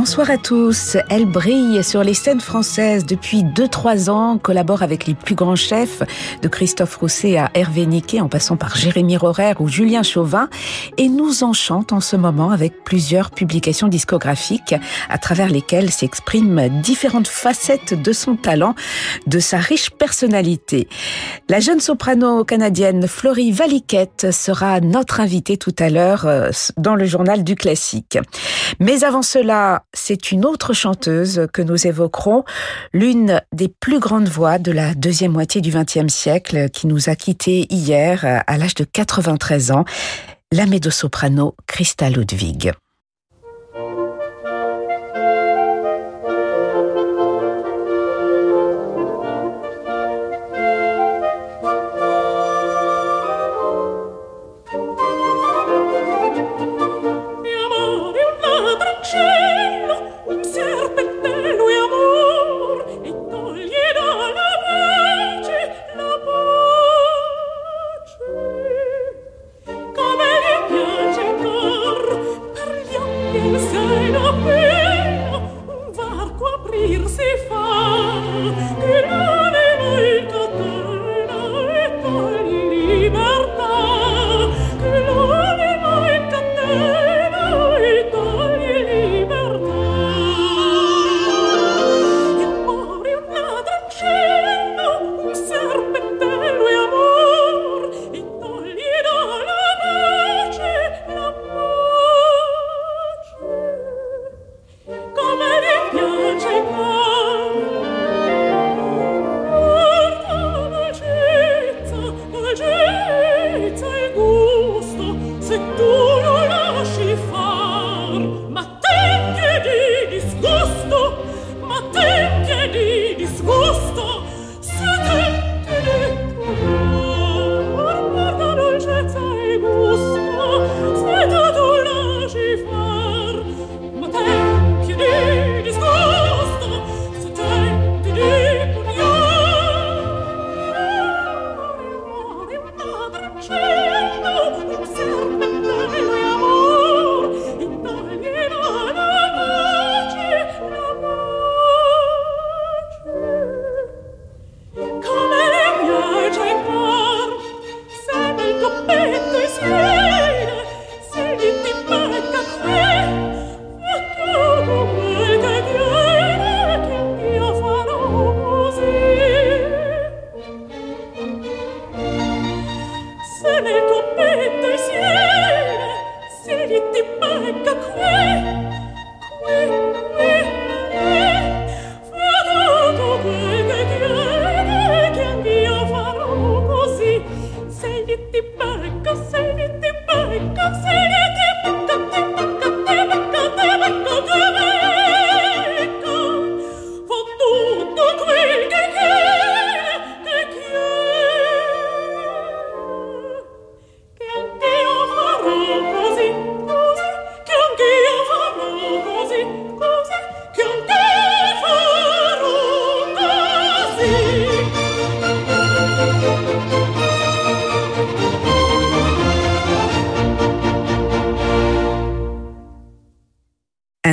Bonsoir à tous. Elle brille sur les scènes françaises depuis 2-3 ans, collabore avec les plus grands chefs, de Christophe Rousset à Hervé Niquet, en passant par Jérémy Rorer ou Julien Chauvin, et nous enchante en ce moment avec plusieurs publications discographiques à travers lesquelles s'expriment différentes facettes de son talent, de sa riche personnalité. La jeune soprano canadienne Florie Valiquette sera notre invitée tout à l'heure euh, dans le journal du classique. Mais avant cela, c'est une autre chanteuse que nous évoquerons, l'une des plus grandes voix de la deuxième moitié du XXe siècle, qui nous a quittés hier à l'âge de 93 ans, la médo-soprano Christa Ludwig.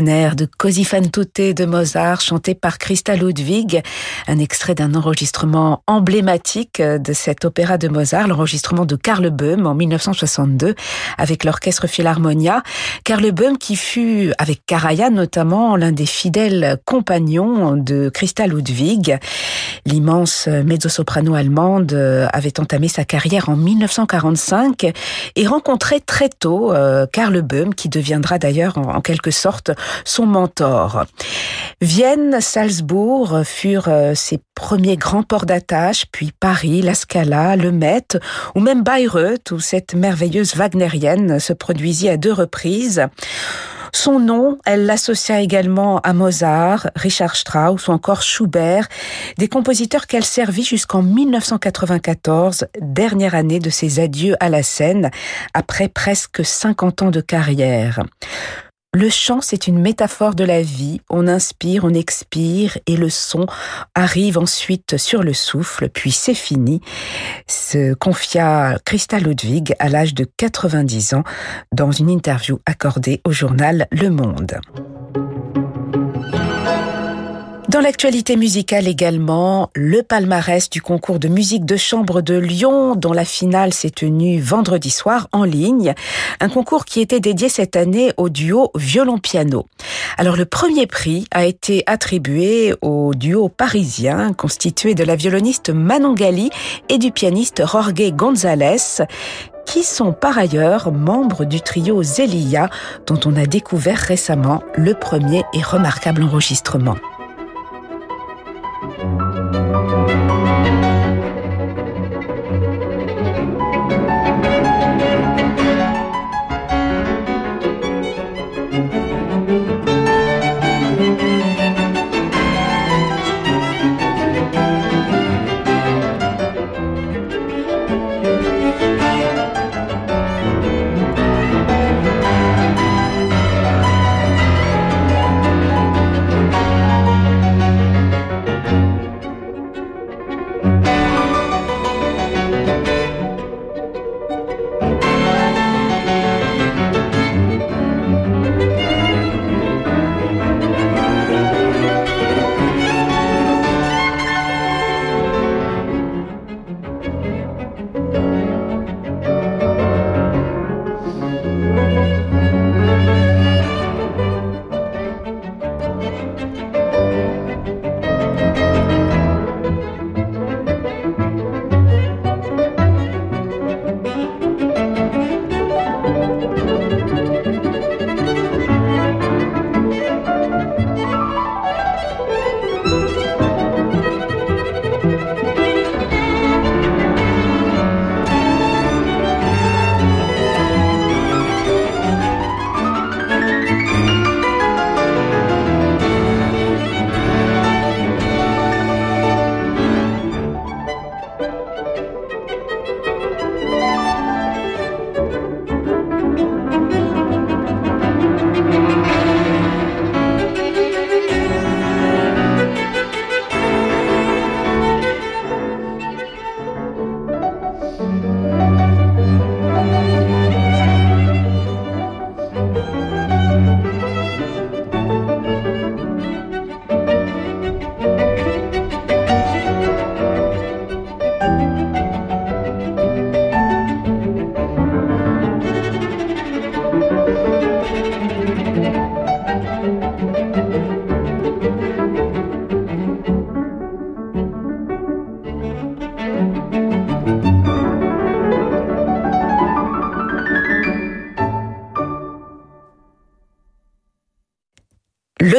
De Così fan tutte de Mozart, chanté par Christa Ludwig, un extrait d'un enregistrement emblématique de cet opéra de Mozart, l'enregistrement de Karl Böhm en 1962 avec l'orchestre Philharmonia. Karl Böhm qui fut, avec Karajan notamment, l'un des fidèles compagnons de Christa Ludwig. L'immense mezzo-soprano allemande avait entamé sa carrière en 1945 et rencontrait très tôt euh, Karl Böhm qui deviendra d'ailleurs en quelque sorte son mentor. Vienne, Salzbourg furent euh, ses premiers grands ports d'attache, puis Paris, la Scala, le Met, ou même Bayreuth, où cette merveilleuse wagnerienne se produisit à deux reprises. Son nom, elle l'associa également à Mozart, Richard Strauss ou encore Schubert, des compositeurs qu'elle servit jusqu'en 1994, dernière année de ses adieux à la scène, après presque 50 ans de carrière. Le chant, c'est une métaphore de la vie. On inspire, on expire et le son arrive ensuite sur le souffle, puis c'est fini. Se confia Christa Ludwig à l'âge de 90 ans dans une interview accordée au journal Le Monde. Dans l'actualité musicale également, le palmarès du concours de musique de chambre de Lyon, dont la finale s'est tenue vendredi soir en ligne. Un concours qui était dédié cette année au duo violon-piano. Alors le premier prix a été attribué au duo parisien constitué de la violoniste Manon Gali et du pianiste Jorge González qui sont par ailleurs membres du trio Zelia, dont on a découvert récemment le premier et remarquable enregistrement.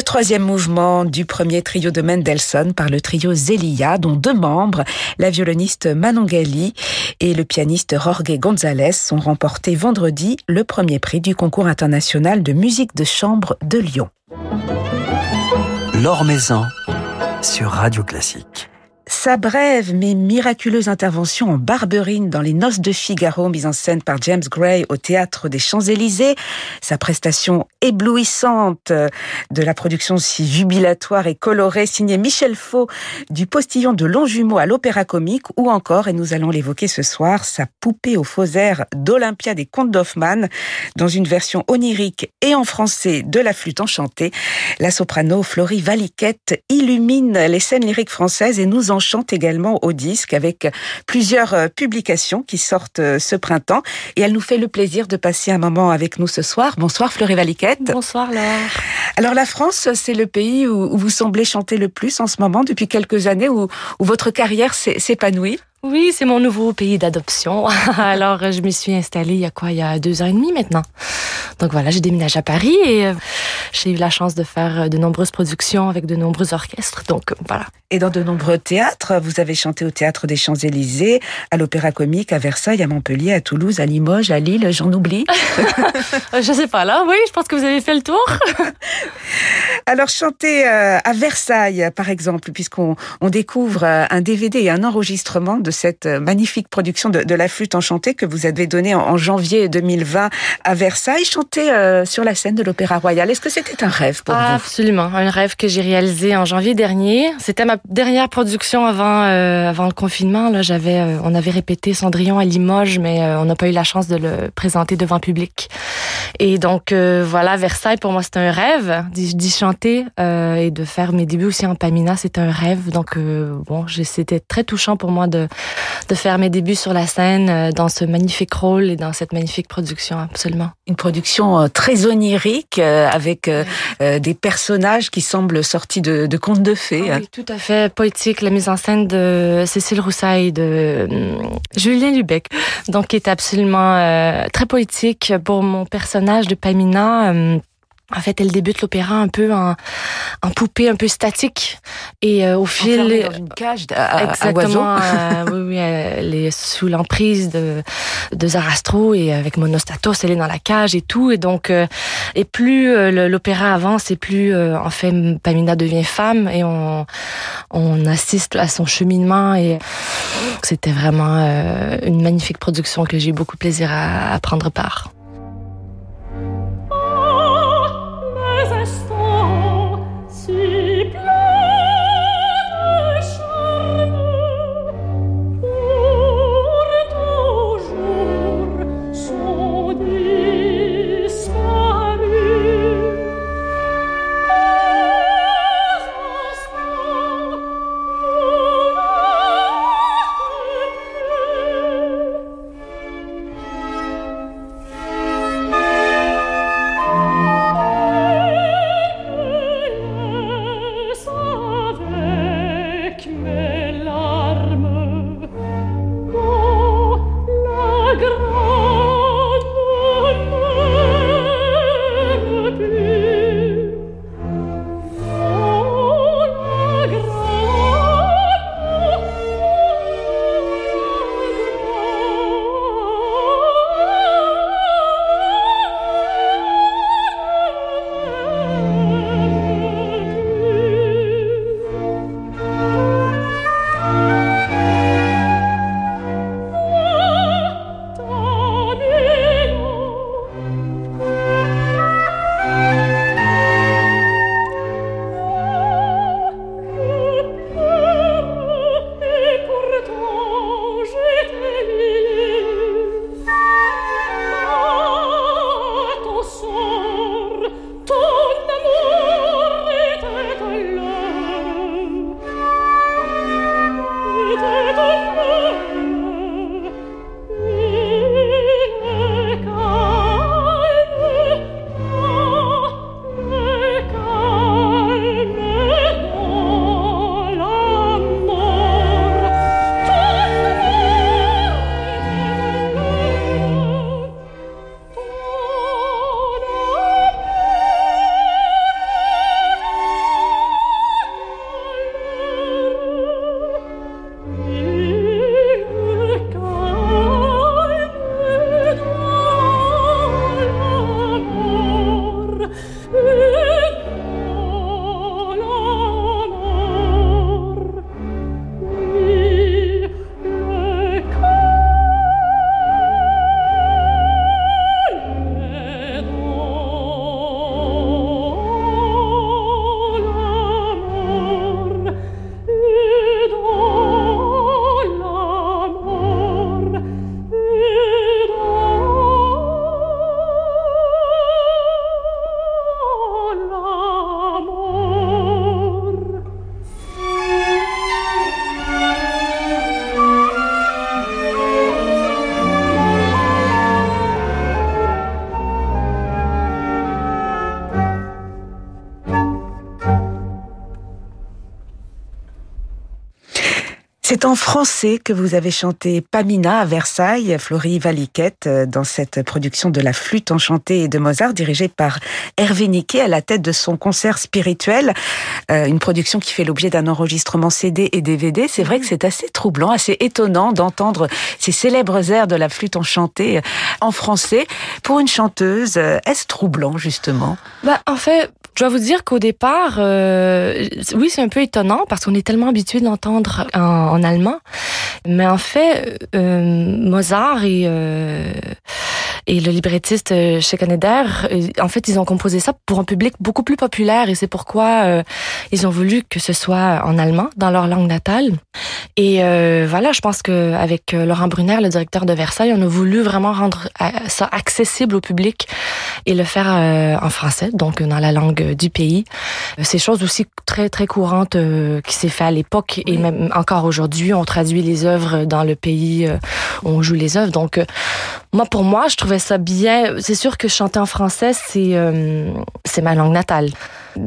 Troisième mouvement du premier trio de Mendelssohn par le trio Zelia, dont deux membres, la violoniste Manon Gali et le pianiste Jorge González, ont remporté vendredi le premier prix du concours international de musique de chambre de Lyon. Maison sur Radio Classique. Sa brève mais miraculeuse intervention en Barberine dans Les Noces de Figaro, mise en scène par James Gray au Théâtre des Champs-Élysées, sa prestation éblouissante de la production si jubilatoire et colorée signée Michel Faux du postillon de Longjumeau à l'Opéra Comique ou encore, et nous allons l'évoquer ce soir, sa poupée aux faux airs d'Olympia des Contes d'Hoffmann dans une version onirique et en français de la flûte enchantée. La soprano Florie Valiquette illumine les scènes lyriques françaises et nous en chante également au disque avec plusieurs euh, publications qui sortent euh, ce printemps. Et elle nous fait le plaisir de passer un moment avec nous ce soir. Bonsoir Fleury Valiquette. Bonsoir Laure. Alors la France, c'est le pays où vous semblez chanter le plus en ce moment depuis quelques années, où, où votre carrière s'épanouit? Oui, c'est mon nouveau pays d'adoption. Alors, je me suis installée il y a quoi, il y a deux ans et demi maintenant. Donc voilà, j'ai déménagé à Paris et euh, j'ai eu la chance de faire euh, de nombreuses productions avec de nombreux orchestres. Donc voilà. Et dans de nombreux théâtres, vous avez chanté au théâtre des Champs-Élysées, à l'Opéra Comique, à Versailles, à Montpellier, à Toulouse, à Limoges, à Lille, j'en oublie. je sais pas là, oui, je pense que vous avez fait le tour. Alors chanter euh, à Versailles, par exemple, puisqu'on on découvre un DVD et un enregistrement de cette magnifique production de, la flûte enchantée que vous avez donnée en, janvier 2020 à Versailles, chantée sur la scène de l'Opéra Royal. Est-ce que c'était un rêve pour vous? Absolument, un rêve que j'ai réalisé en janvier dernier. C'était ma dernière production avant avant le confinement. Là, j'avais, on avait répété Cendrillon à Limoges, mais on n'a pas eu la chance de le présenter devant public. Et donc voilà, Versailles pour moi c'est un rêve d'y chanter et de faire mes débuts aussi en Pamina, c'était un rêve. Donc bon, c'était très touchant pour moi de de faire mes débuts sur la scène dans ce magnifique rôle et dans cette magnifique production, absolument. Une production très onirique avec des personnages qui semblent sortis de, de contes de fées. Ah oui, tout à fait poétique. La mise en scène de Cécile Roussaille, de Julien Lubeck, donc qui est absolument très poétique pour mon personnage de Pamina. En fait, elle débute l'opéra un peu en, en, poupée un peu statique. Et euh, au fil dans une cage à, exactement euh, oui, oui, elle est sous l'emprise de de Zarastro et avec Monostatos, elle est dans la cage et tout. Et donc euh, et plus l'opéra avance et plus en fait Pamina devient femme et on on assiste à son cheminement. Et c'était vraiment une magnifique production que j'ai eu beaucoup de plaisir à, à prendre part. En français que vous avez chanté Pamina à Versailles, Florie Valiquette, euh, dans cette production de la flûte enchantée de Mozart, dirigée par Hervé Niquet à la tête de son concert spirituel. Euh, une production qui fait l'objet d'un enregistrement CD et DVD. C'est vrai que c'est assez troublant, assez étonnant d'entendre ces célèbres airs de la flûte enchantée en français. Pour une chanteuse, est-ce troublant, justement? Bah, en fait, Je dois vous dire qu'au départ, euh, oui, c'est un peu étonnant parce qu'on est tellement habitué de l'entendre en, allemand. Mais en fait, euh, Mozart et euh, et le librettiste chez Canadair, en fait, ils ont composé ça pour un public beaucoup plus populaire et c'est pourquoi euh, ils ont voulu que ce soit en allemand, dans leur langue natale. Et euh, voilà, je pense que avec Laurent Brunner, le directeur de Versailles, on a voulu vraiment rendre ça accessible au public et le faire en français, donc dans la langue du pays. C'est chose aussi très très courante qui s'est fait à l'époque et même encore aujourd'hui, on traduit les œuvres dans le pays où on joue les œuvres. Donc moi, pour moi, je trouvais ça bien. C'est sûr que chanter en français, c'est euh, c'est ma langue natale.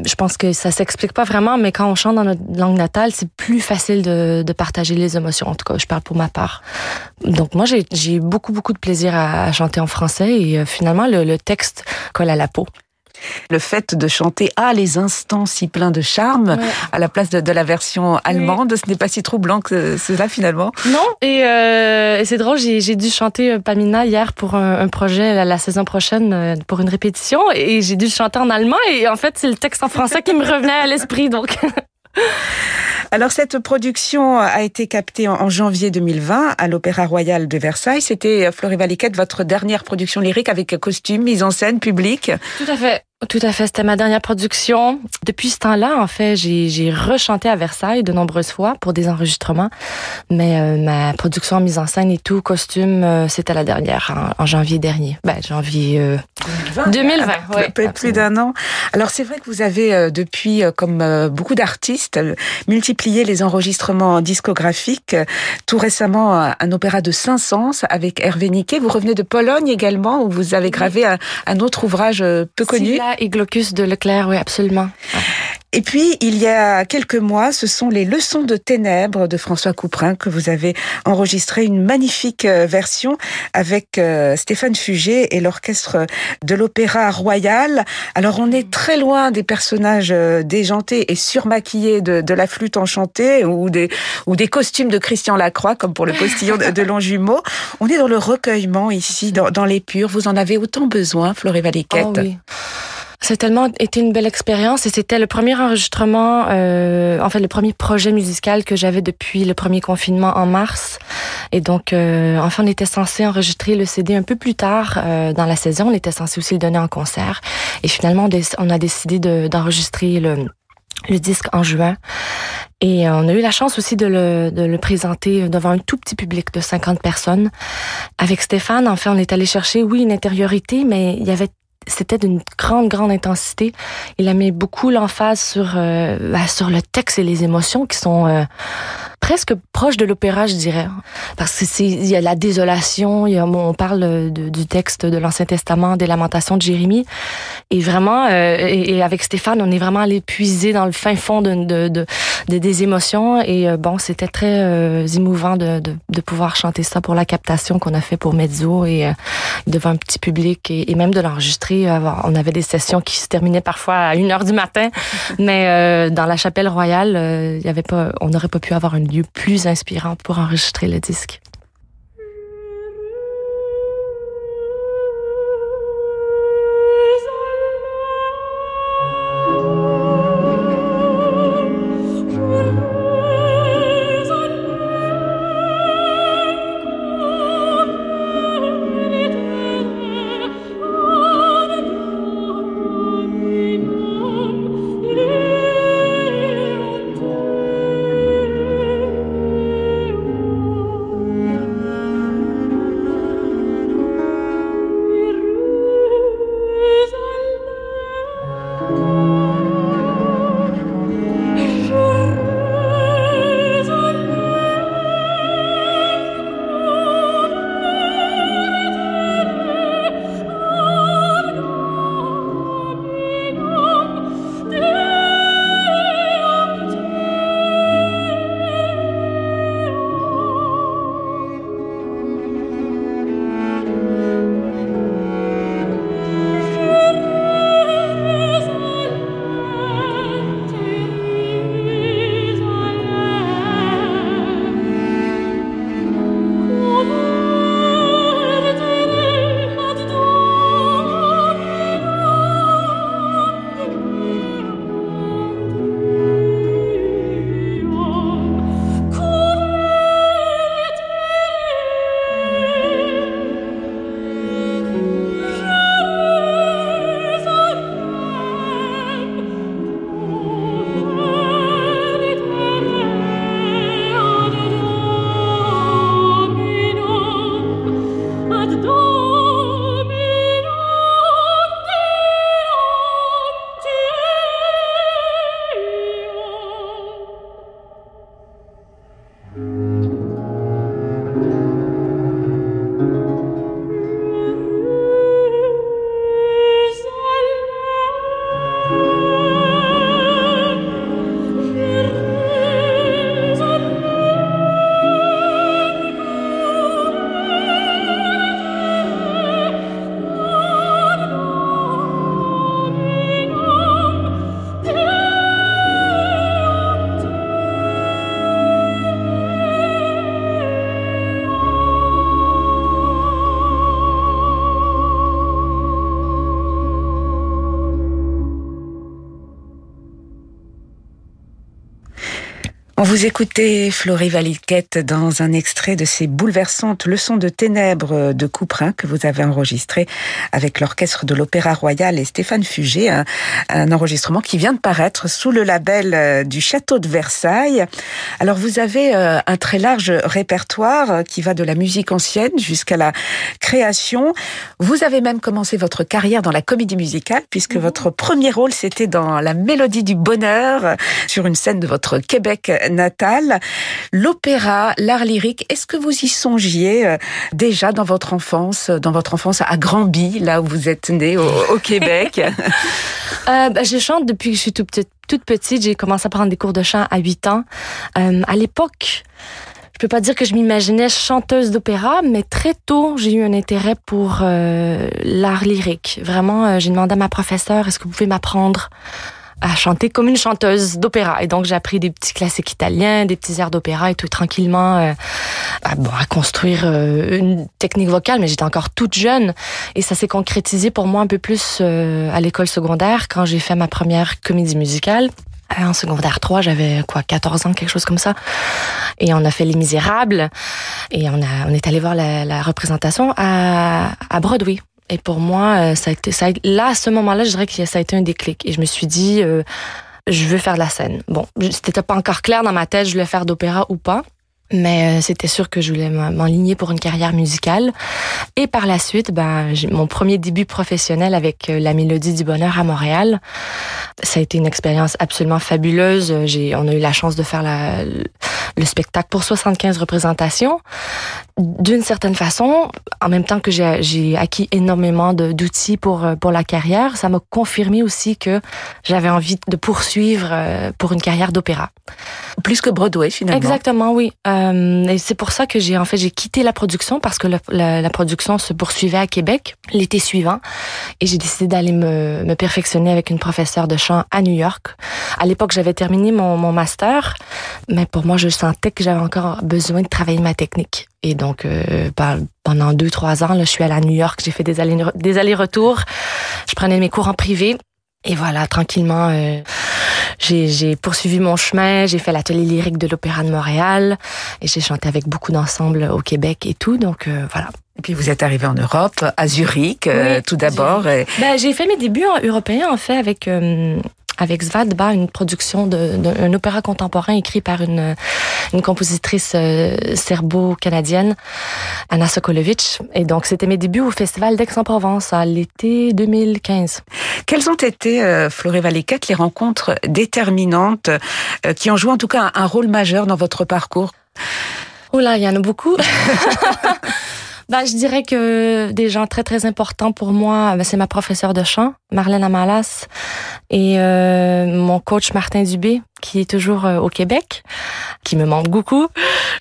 Je pense que ça s'explique pas vraiment, mais quand on chante dans notre langue natale, c'est plus facile de, de, partager les émotions. En tout cas, je parle pour ma part. Donc moi, j'ai beaucoup beaucoup de plaisir à, à, chanter en français et euh, finalement, le, le texte colle à la peau. Le fait de chanter à les instants si pleins de charme ouais. à la place de, de la version allemande, oui. ce n'est pas si troublant que cela finalement. Non, et, euh, et c'est drôle, j'ai dû chanter euh, Pamina hier pour un, un projet la, la, saison prochaine euh, pour une répétition et j'ai dû chanter en allemand et en fait c'est le texte en français qui me revenait à l'esprit donc. Alors cette production a été captée en janvier 2020 à l'Opéra Royal de Versailles. C'était Fleury Valiquette, votre dernière production lyrique avec costume, mise en scène, public. Tout à fait. Tout à fait, c'était ma dernière production. Depuis ce temps-là, en fait, j'ai rechanté à Versailles de nombreuses fois pour des enregistrements, mais euh, ma production mise en scène et tout, costume, euh, c'était la dernière, en, en, janvier dernier. Ben, janvier euh, 2020. 2020 ouais, plus, plus d'un an. Alors c'est vrai que vous avez euh, depuis, comme euh, beaucoup d'artistes, multiplié les enregistrements discographiques. Tout récemment, un opéra de Saint-Saëns avec Hervé Niquet. Vous revenez de Pologne également, où vous avez gravé un, un autre ouvrage peu connu et Glocus de Leclerc, oui, absolument. Et puis, il y a quelques mois, ce sont les Leçons de ténèbres de François Couperin que vous avez enregistré une magnifique euh, version avec euh, Stéphane Fugé et l'orchestre de l'Opéra Royal. Alors, on est très loin des personnages euh, déjantés et surmaquillés de, la flûte enchantée ou des, costumes de Christian Lacroix, comme pour le postillon de, de Longjumeau. On est dans le recueillement ici, dans, dans les purs. Vous en avez autant besoin, Floré Valiquette. Oh oui. A tellement été une belle expérience et c'était le premier enregistrement, euh, en fait le premier projet musical que j'avais depuis le premier confinement en mars. Et donc, euh, enfin, on était censé enregistrer le CD un peu plus tard euh, dans la saison. On était censé aussi le donner en concert. Et finalement, on a décidé d'enregistrer de, le, le disque en juin. Et on a eu la chance aussi de le, de le présenter devant un tout petit public de 50 personnes. Avec Stéphane, en fait, on est allé chercher, oui, une intériorité, mais il y avait c'était d'une grande, grande intensité. Il a mis beaucoup l'emphase sur, euh, bah, sur le texte et les émotions qui sont euh, presque proches de l'opéra, je dirais. Parce que c'est il y a la désolation, on parle de, du texte de l'Ancien Testament, des lamentations de Jérémie. Et vraiment, euh, et, avec Stéphane, on est vraiment allé puiser dans le fin fond de, de, de, de des émotions. Et bon, c'était très euh, émouvant de, pouvoir chanter ça pour la captation qu'on a fait pour Mezzo et devant un petit public et, même de l'enregistrer on avait des sessions qui se terminaient parfois à 1 heure du matin, mais euh, dans la chapelle royale, euh, on n'aurait pas pu avoir un lieu plus inspirant pour enregistrer le disque. Vous écoutez Florie Valiquette dans un extrait de ces bouleversantes leçons de ténèbres de Couperin que vous avez enregistré avec l'orchestre de l'Opéra Royal et Stéphane Fugé, un, un, enregistrement qui vient de paraître sous le label euh, du Château de Versailles. Alors vous avez euh, un très large répertoire qui va de la musique ancienne jusqu'à la création. Vous avez même commencé votre carrière dans la comédie musicale puisque mmh. votre premier rôle c'était dans La Mélodie du Bonheur sur une scène de votre Québec l'opéra, l'art lyrique. Est-ce que vous y songiez euh, déjà dans votre enfance, dans votre enfance à Granby, là où vous êtes né au, Québec? Euh, ben, Je chante depuis que je suis toute petite. J'ai commencé à prendre des cours de chant à 8 ans. Euh, à l'époque, je peux pas dire que je m'imaginais chanteuse d'opéra, mais très tôt, j'ai eu un intérêt pour euh, l'art lyrique. Vraiment, j'ai demandé à ma professeure, est-ce que vous pouvez m'apprendre à chanter comme une chanteuse d'opéra. Et donc, j'ai appris des petits classiques italiens, des petits airs d'opéra et tout tranquillement euh, à, bon, à construire euh, une technique vocale, mais j'étais encore toute jeune. Et ça s'est concrétisé pour moi un peu plus euh, à l'école secondaire quand j'ai fait ma première comédie musicale. En secondaire 3, j'avais quoi, 14 ans, quelque chose comme ça. Et on a fait Les Misérables. Et on, a, on est allé voir la, la représentation à, à Broadway. Et pour moi, euh, ça a été, ça a, là, à ce moment-là, je dirais que ça a été un déclic. Et je me suis dit, euh, je veux faire de la scène. Bon, c'était pas encore clair dans ma tête, je voulais faire d'opéra ou pas. Mais euh, c'était sûr que je voulais m'enligner pour une carrière musicale. Et par la suite, ben, j'ai mon premier début professionnel avec la Mélodie du Bonheur à Montréal. Ça a été une expérience absolument fabuleuse. J'ai, on a eu la chance de faire la, le spectacle pour 75 représentations. D'une certaine façon, en même temps que j'ai acquis énormément d'outils pour, euh, pour la carrière, ça m'a confirmé aussi que j'avais envie de poursuivre euh, pour une carrière d'opéra. Plus que Broadway, finalement. Exactement, oui. Euh, et c'est pour ça que j'ai en fait j'ai quitté la production parce que la, production se poursuivait à Québec l'été suivant et j'ai décidé d'aller me, perfectionner avec une professeure de chant à New York. À l'époque, j'avais terminé mon, master, mais pour moi, je sentais que j'avais encore besoin de travailler ma technique. Et donc, euh, pendant deux, trois ans, là, je suis allée à New York, j'ai fait des allers-retours. je prenais mes cours en privé. Et voilà, tranquillement, euh, j'ai poursuivi mon chemin. J'ai fait l'atelier lyrique de l'Opéra de Montréal. Et j'ai chanté avec beaucoup d'ensembles au Québec et tout. Donc, euh, voilà. Et puis vous êtes arrivé en Europe, à Zurich, tout d'abord. Ben, j'ai fait mes débuts en européens en fait avec avec Svadba, une production d'un opéra contemporain écrit par une, une compositrice euh, serbo-canadienne, Anna Sokolovic. Et donc, c'était mes débuts au Festival d'Aix-en-Provence à l'été 2015. Quelles ont été, euh, Floré Valéquette, les rencontres déterminantes euh, qui ont joué en tout cas un, un rôle majeur dans votre parcours? Oh là, il y en a beaucoup. Bah, je dirais que des gens très très importants pour moi, ben, c'est ma professeure de chant, Marlène Amalas, et euh, mon coach Martin Dubé, qui est toujours euh, au Québec, qui me manque beaucoup.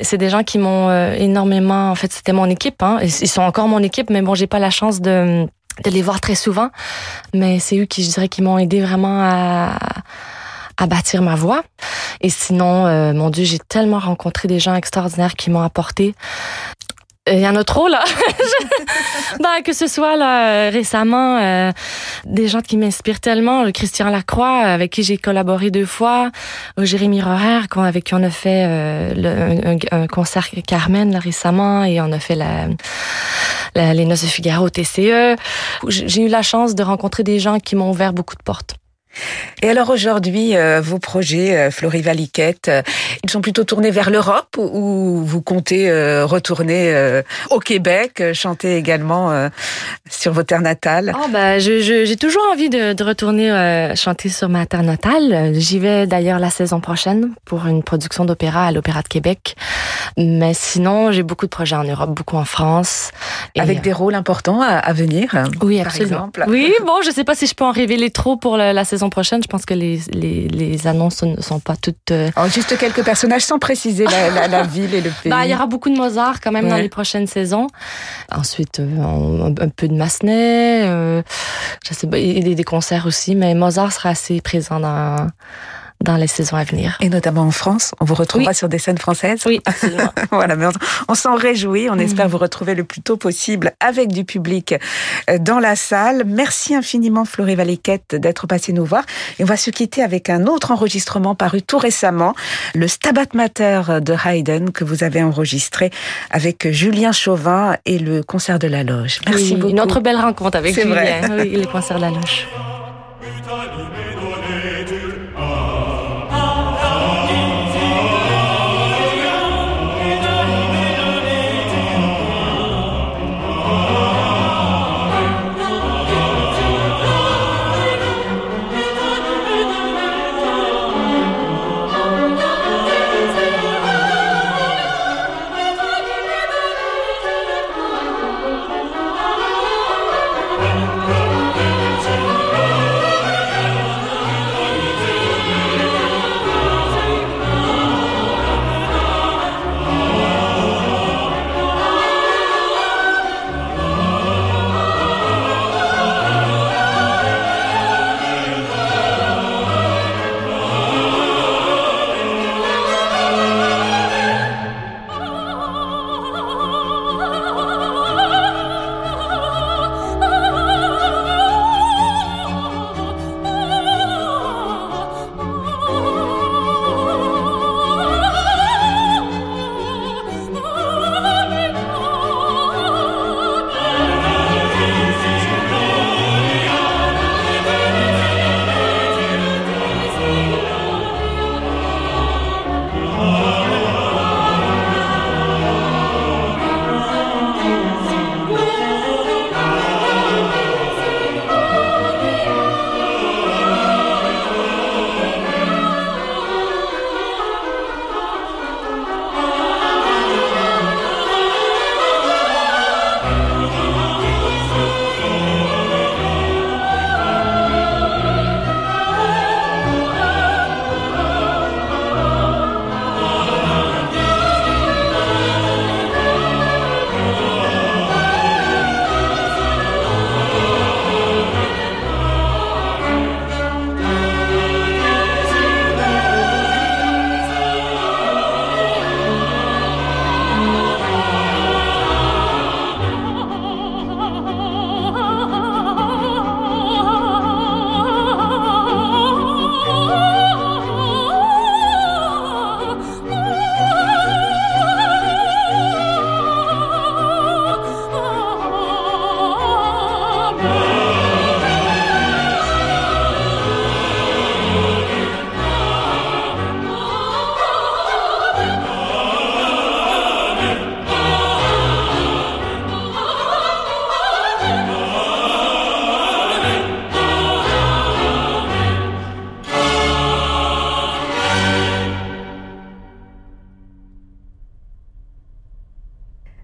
C'est des gens qui m'ont euh, énormément, en fait, c'était mon équipe. Hein. Ils sont encore mon équipe, mais bon, j'ai pas la chance de de les voir très souvent. Mais c'est eux qui, je dirais, qui m'ont aidé vraiment à à bâtir ma voix. Et sinon, mon Dieu, j'ai tellement rencontré des gens extraordinaires qui m'ont apporté il y en a trop là. ben, que ce soit là récemment euh, des gens qui m'inspirent tellement, Christian Lacroix avec qui j'ai collaboré deux fois, Jérémy Roher avec qui on a fait euh, un, concert Carmen là, récemment et on a fait la, la les Noces de Figaro au TCE. J'ai eu la chance de rencontrer des gens qui m'ont ouvert beaucoup de portes. Et alors aujourd'hui, euh, vos projets, euh, Valiquette, euh, ils sont plutôt tournés vers l'Europe ou vous comptez retourner au Québec, chanter également sur vos terres natales? Oh, bah, J'ai toujours envie de, de retourner chanter sur ma terre natale. J'y vais d'ailleurs la saison prochaine pour une production d'opéra à l'Opéra de Québec. Mais sinon, j'ai beaucoup de projets en Europe, beaucoup en France. Avec des rôles importants à, venir Oui, absolument. Oui, bon, je sais pas si je peux en révéler trop pour la saison prochaine. Je pense que les, les, les annonces ne sont pas toutes. Euh, juste quelques personnages sans préciser la, la, ville et le pays. Bah, il y aura beaucoup de Mozart quand même dans les prochaines saisons. Ensuite, euh, un, peu de Massenet, euh, je sais pas, et des concerts aussi, mais Mozart sera assez présent dans dans les saisons à venir. Et notamment en France, on vous retrouvera sur des scènes françaises. Oui, absolument. voilà, mais on, s'en réjouit. On mm. espère vous retrouver le plus tôt possible avec du public euh, dans la salle. Merci infiniment, Florie Valéquette, d'être passée nous voir. Et on va se quitter avec un autre enregistrement paru tout récemment, le Stabat Mater de Haydn que vous avez enregistré avec Julien Chauvin et le concert de la Loge. Merci beaucoup. Une autre belle rencontre avec Julien. Oui, le concert de la Loge.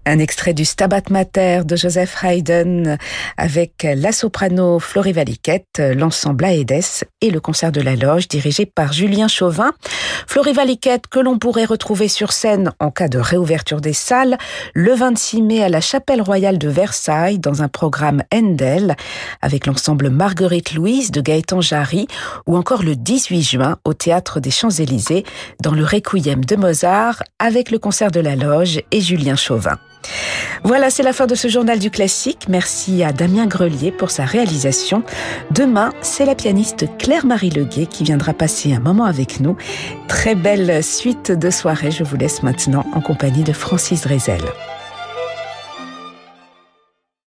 Un extrait du Stabat Mater de Joseph Haydn avec la soprano Florie Valiquette, l'ensemble Aedes et le concert de la loge dirigé par Julien Chauvin. Florie Valiquette que l'on pourrait retrouver sur scène en cas de réouverture des salles le 26 mai à la Chapelle Royale de Versailles dans un programme Handel avec l'ensemble Marguerite Louise de Gaëtan Jarry ou encore le 18 juin au Théâtre des Champs-Élysées dans le Requiem de Mozart avec le concert de la loge et Julien Chauvin. Voilà, c'est la fin de ce journal du classique. Merci à Damien Grelier pour sa réalisation. Demain, c'est la pianiste Claire-Marie Leguet qui viendra passer un moment avec nous. Très belle suite de soirée. Je vous laisse maintenant en compagnie de Francis Drezel.